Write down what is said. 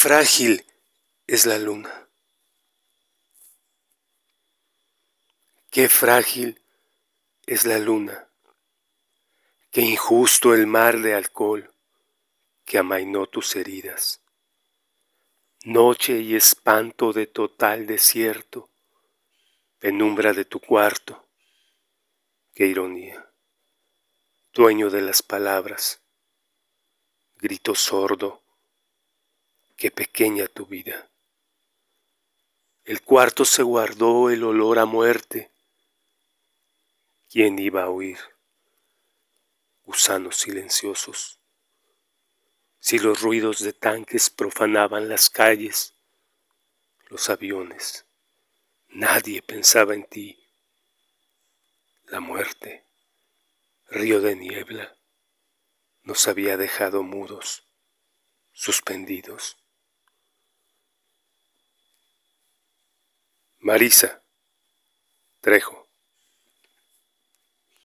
frágil es la luna. Qué frágil es la luna. Qué injusto el mar de alcohol que amainó tus heridas. Noche y espanto de total desierto, penumbra de tu cuarto. Qué ironía. Dueño de las palabras, grito sordo, qué pequeña tu vida. El cuarto se guardó el olor a muerte ¿Quién iba a oír? Gusanos silenciosos. Si los ruidos de tanques profanaban las calles, los aviones, nadie pensaba en ti. La muerte, río de niebla, nos había dejado mudos, suspendidos. Marisa, Trejo.